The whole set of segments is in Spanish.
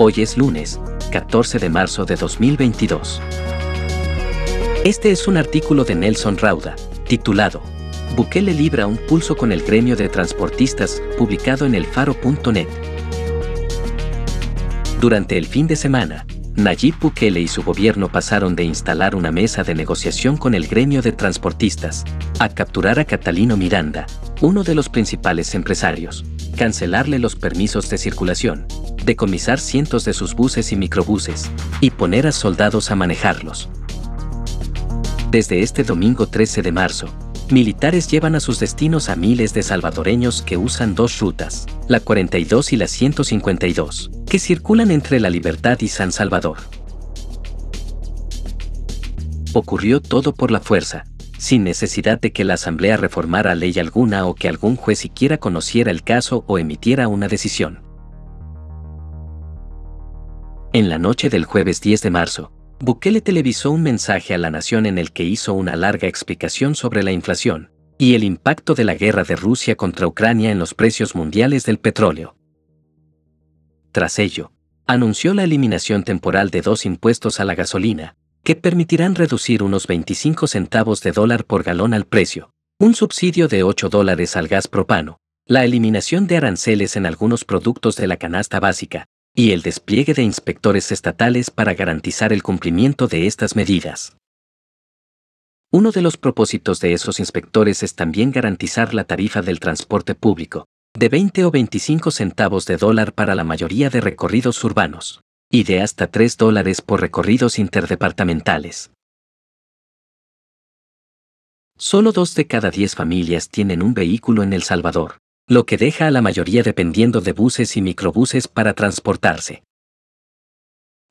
Hoy es lunes, 14 de marzo de 2022. Este es un artículo de Nelson Rauda, titulado Bukele libra un pulso con el gremio de transportistas, publicado en elfaro.net. Durante el fin de semana, Nayib Bukele y su gobierno pasaron de instalar una mesa de negociación con el gremio de transportistas, a capturar a Catalino Miranda, uno de los principales empresarios, cancelarle los permisos de circulación, decomisar cientos de sus buses y microbuses, y poner a soldados a manejarlos. Desde este domingo 13 de marzo, militares llevan a sus destinos a miles de salvadoreños que usan dos rutas, la 42 y la 152, que circulan entre La Libertad y San Salvador. Ocurrió todo por la fuerza, sin necesidad de que la Asamblea reformara ley alguna o que algún juez siquiera conociera el caso o emitiera una decisión. En la noche del jueves 10 de marzo, Bukele televisó un mensaje a la nación en el que hizo una larga explicación sobre la inflación y el impacto de la guerra de Rusia contra Ucrania en los precios mundiales del petróleo. Tras ello, anunció la eliminación temporal de dos impuestos a la gasolina, que permitirán reducir unos 25 centavos de dólar por galón al precio, un subsidio de 8 dólares al gas propano, la eliminación de aranceles en algunos productos de la canasta básica, y el despliegue de inspectores estatales para garantizar el cumplimiento de estas medidas. Uno de los propósitos de esos inspectores es también garantizar la tarifa del transporte público, de 20 o 25 centavos de dólar para la mayoría de recorridos urbanos, y de hasta 3 dólares por recorridos interdepartamentales. Solo dos de cada diez familias tienen un vehículo en El Salvador, lo que deja a la mayoría dependiendo de buses y microbuses para transportarse.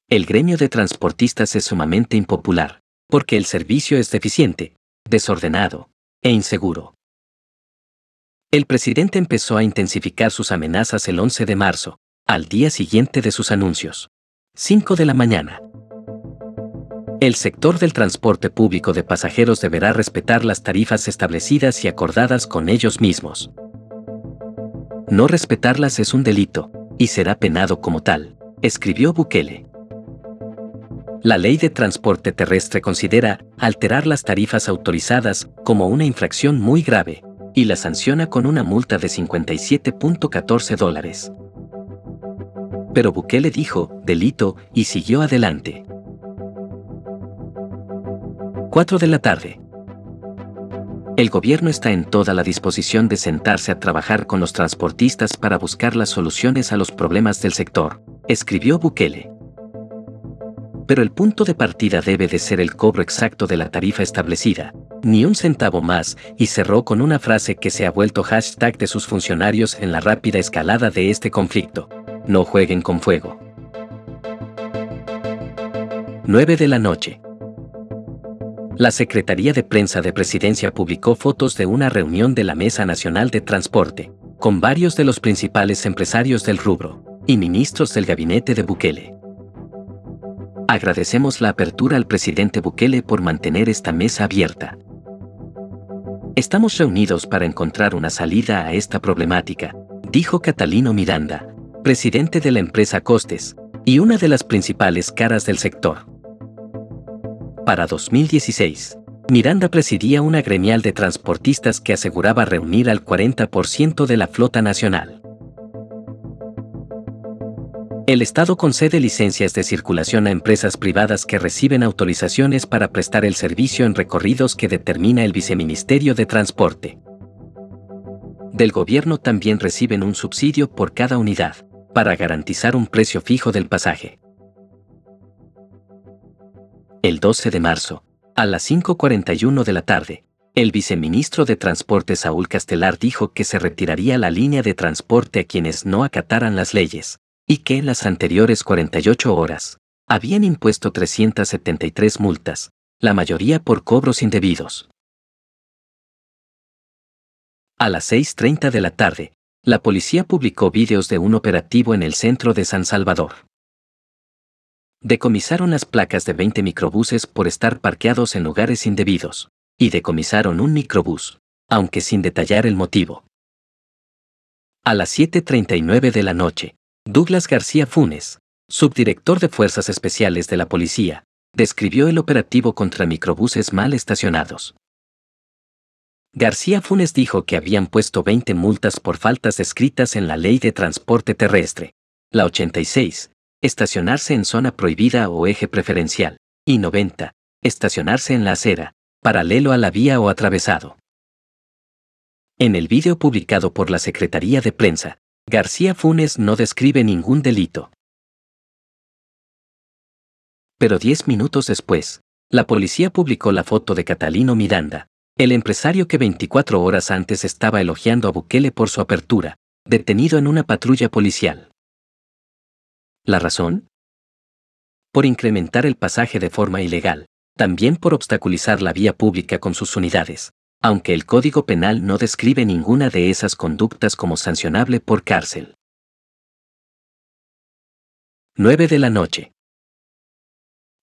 El gremio de transportistas es sumamente impopular, porque el servicio es deficiente, desordenado e inseguro. El presidente empezó a intensificar sus amenazas el 11 de marzo, al día siguiente de sus anuncios. 5 de la mañana. El sector del transporte público de pasajeros deberá respetar las tarifas establecidas y acordadas con ellos mismos. No respetarlas es un delito, y será penado como tal, escribió Bukele. La ley de transporte terrestre considera alterar las tarifas autorizadas como una infracción muy grave, y la sanciona con una multa de 57.14 dólares. Pero Bukele dijo, delito, y siguió adelante. 4 de la tarde. El gobierno está en toda la disposición de sentarse a trabajar con los transportistas para buscar las soluciones a los problemas del sector, escribió Bukele. Pero el punto de partida debe de ser el cobro exacto de la tarifa establecida, ni un centavo más, y cerró con una frase que se ha vuelto hashtag de sus funcionarios en la rápida escalada de este conflicto. No jueguen con fuego. 9 de la noche. La Secretaría de Prensa de Presidencia publicó fotos de una reunión de la Mesa Nacional de Transporte, con varios de los principales empresarios del rubro y ministros del gabinete de Bukele. Agradecemos la apertura al presidente Bukele por mantener esta mesa abierta. Estamos reunidos para encontrar una salida a esta problemática, dijo Catalino Miranda, presidente de la empresa Costes, y una de las principales caras del sector. Para 2016, Miranda presidía una gremial de transportistas que aseguraba reunir al 40% de la flota nacional. El Estado concede licencias de circulación a empresas privadas que reciben autorizaciones para prestar el servicio en recorridos que determina el Viceministerio de Transporte. Del gobierno también reciben un subsidio por cada unidad, para garantizar un precio fijo del pasaje el 12 de marzo, a las 5.41 de la tarde, el viceministro de Transporte Saúl Castelar dijo que se retiraría la línea de transporte a quienes no acataran las leyes, y que en las anteriores 48 horas habían impuesto 373 multas, la mayoría por cobros indebidos. A las 6.30 de la tarde, la policía publicó vídeos de un operativo en el centro de San Salvador. Decomisaron las placas de 20 microbuses por estar parqueados en lugares indebidos, y decomisaron un microbús, aunque sin detallar el motivo. A las 7.39 de la noche, Douglas García Funes, subdirector de Fuerzas Especiales de la Policía, describió el operativo contra microbuses mal estacionados. García Funes dijo que habían puesto 20 multas por faltas escritas en la Ley de Transporte Terrestre, la 86, estacionarse en zona prohibida o eje preferencial, y 90, estacionarse en la acera, paralelo a la vía o atravesado. En el vídeo publicado por la Secretaría de Prensa, García Funes no describe ningún delito. Pero diez minutos después, la policía publicó la foto de Catalino Miranda, el empresario que 24 horas antes estaba elogiando a Bukele por su apertura, detenido en una patrulla policial. ¿La razón? Por incrementar el pasaje de forma ilegal, también por obstaculizar la vía pública con sus unidades, aunque el Código Penal no describe ninguna de esas conductas como sancionable por cárcel. 9 de la noche.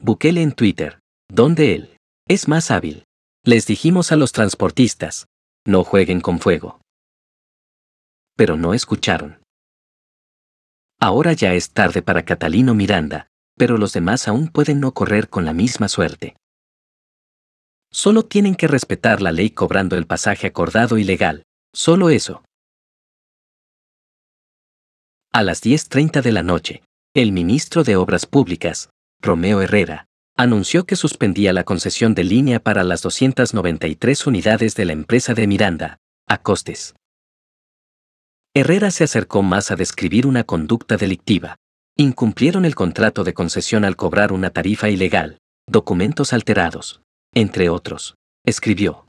Bukele en Twitter, donde él es más hábil. Les dijimos a los transportistas, no jueguen con fuego. Pero no escucharon. Ahora ya es tarde para Catalino Miranda, pero los demás aún pueden no correr con la misma suerte. Solo tienen que respetar la ley cobrando el pasaje acordado y legal, solo eso. A las 10.30 de la noche, el ministro de Obras Públicas, Romeo Herrera, anunció que suspendía la concesión de línea para las 293 unidades de la empresa de Miranda, a costes. Herrera se acercó más a describir una conducta delictiva. Incumplieron el contrato de concesión al cobrar una tarifa ilegal, documentos alterados, entre otros, escribió.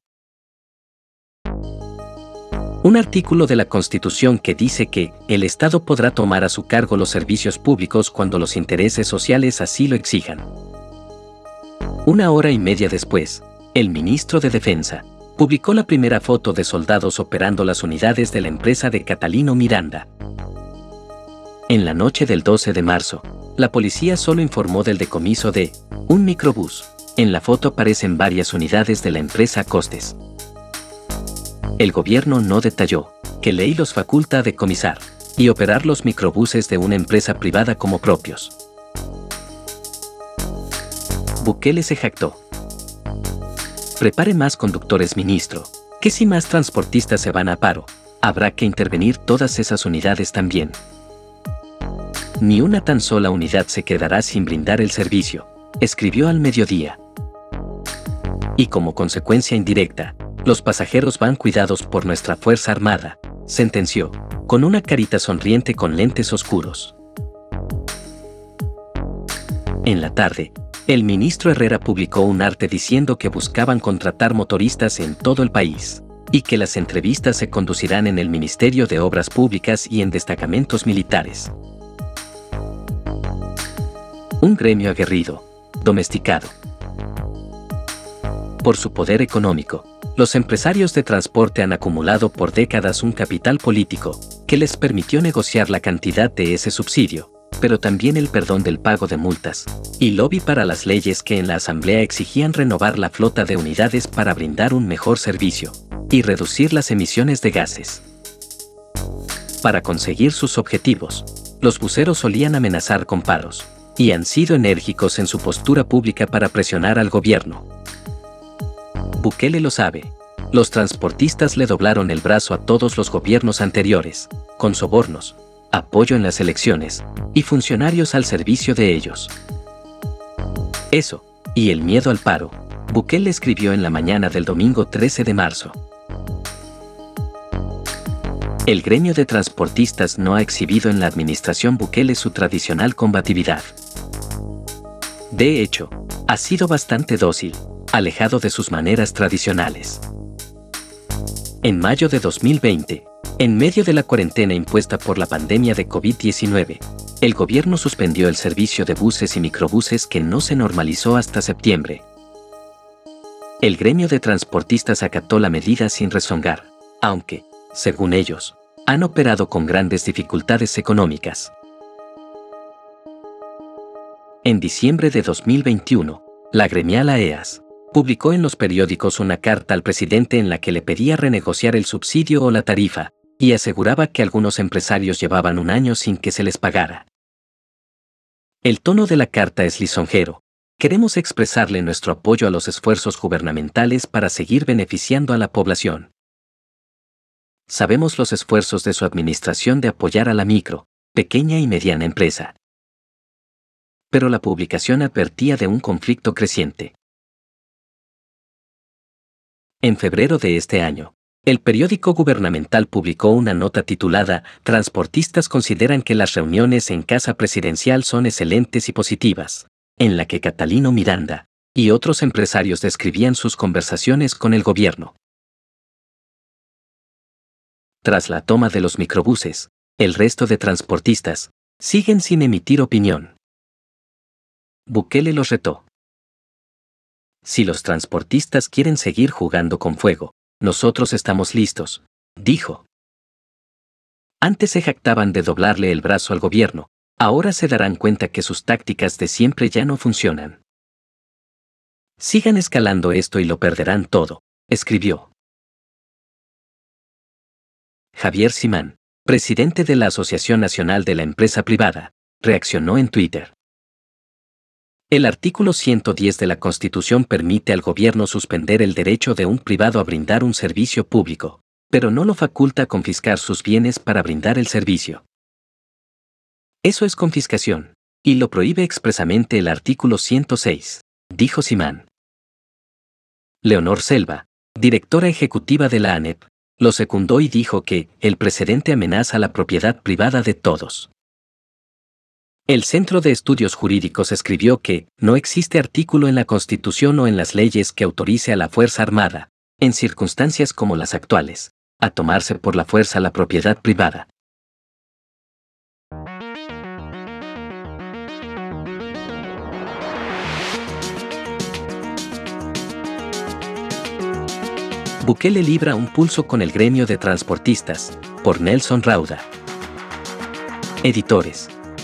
Un artículo de la Constitución que dice que el Estado podrá tomar a su cargo los servicios públicos cuando los intereses sociales así lo exijan. Una hora y media después, el ministro de Defensa publicó la primera foto de soldados operando las unidades de la empresa de Catalino Miranda. En la noche del 12 de marzo, la policía solo informó del decomiso de un microbús. En la foto aparecen varias unidades de la empresa Costes. El gobierno no detalló que ley los faculta a decomisar y operar los microbuses de una empresa privada como propios. Bukele se jactó. Prepare más conductores, ministro, que si más transportistas se van a paro, habrá que intervenir todas esas unidades también. Ni una tan sola unidad se quedará sin brindar el servicio, escribió al mediodía. Y como consecuencia indirecta, los pasajeros van cuidados por nuestra Fuerza Armada, sentenció, con una carita sonriente con lentes oscuros. En la tarde, el ministro Herrera publicó un arte diciendo que buscaban contratar motoristas en todo el país, y que las entrevistas se conducirán en el Ministerio de Obras Públicas y en destacamentos militares. Un gremio aguerrido, domesticado. Por su poder económico, los empresarios de transporte han acumulado por décadas un capital político que les permitió negociar la cantidad de ese subsidio, pero también el perdón del pago de multas, y lobby para las leyes que en la Asamblea exigían renovar la flota de unidades para brindar un mejor servicio y reducir las emisiones de gases. Para conseguir sus objetivos, los buceros solían amenazar con paros, y han sido enérgicos en su postura pública para presionar al gobierno, Bukele lo sabe. Los transportistas le doblaron el brazo a todos los gobiernos anteriores, con sobornos, apoyo en las elecciones y funcionarios al servicio de ellos. Eso, y el miedo al paro, Bukele escribió en la mañana del domingo 13 de marzo. El gremio de transportistas no ha exhibido en la administración Bukele su tradicional combatividad. De hecho, ha sido bastante dócil, alejado de sus maneras tradicionales. En mayo de 2020, En medio de la cuarentena impuesta por la pandemia de COVID-19, el gobierno suspendió el servicio de buses y microbuses que no se normalizó hasta septiembre. El gremio de transportistas acató la medida sin rezongar, aunque, según ellos, han operado con grandes dificultades económicas. En diciembre de 2021, la gremial AEAS publicó en los periódicos una carta al presidente en la que le pedía renegociar el subsidio o la tarifa, y aseguraba que algunos empresarios llevaban un año sin que se les pagara. El tono de la carta es lisonjero. Queremos expresarle nuestro apoyo a los esfuerzos gubernamentales para seguir beneficiando a la población. Sabemos los esfuerzos de su administración de apoyar a la micro, pequeña y mediana empresa. Pero la publicación advertía de un conflicto creciente. En febrero de este año, el periódico gubernamental publicó una nota titulada Transportistas consideran que las reuniones en casa presidencial son excelentes y positivas, en la que Catalino Miranda y otros empresarios describían sus conversaciones con el gobierno. Tras la toma de los microbuses, el resto de transportistas siguen sin emitir opinión. Bukele los retó. Si los transportistas quieren seguir jugando con fuego, nosotros estamos listos, dijo. Antes se jactaban de doblarle el brazo al gobierno, ahora se darán cuenta que sus tácticas de siempre ya no funcionan. Sigan escalando esto y lo perderán todo, escribió. Javier Simán, presidente de la Asociación Nacional de la Empresa Privada, reaccionó en Twitter. El artículo 110 de la Constitución permite al gobierno suspender el derecho de un privado a brindar un servicio público, pero no lo faculta a confiscar sus bienes para brindar el servicio. Eso es confiscación, y lo prohíbe expresamente el artículo 106, dijo Simán. Leonor Selva, directora ejecutiva de la ANEP, lo secundó y dijo que el precedente amenaza la propiedad privada de todos. El Centro de Estudios Jurídicos escribió que no existe artículo en la Constitución o en las leyes que autorice a la Fuerza Armada, en circunstancias como las actuales, a tomarse por la fuerza la propiedad privada. Bukele libra un pulso con el gremio de transportistas, por Nelson Rauda. Editores.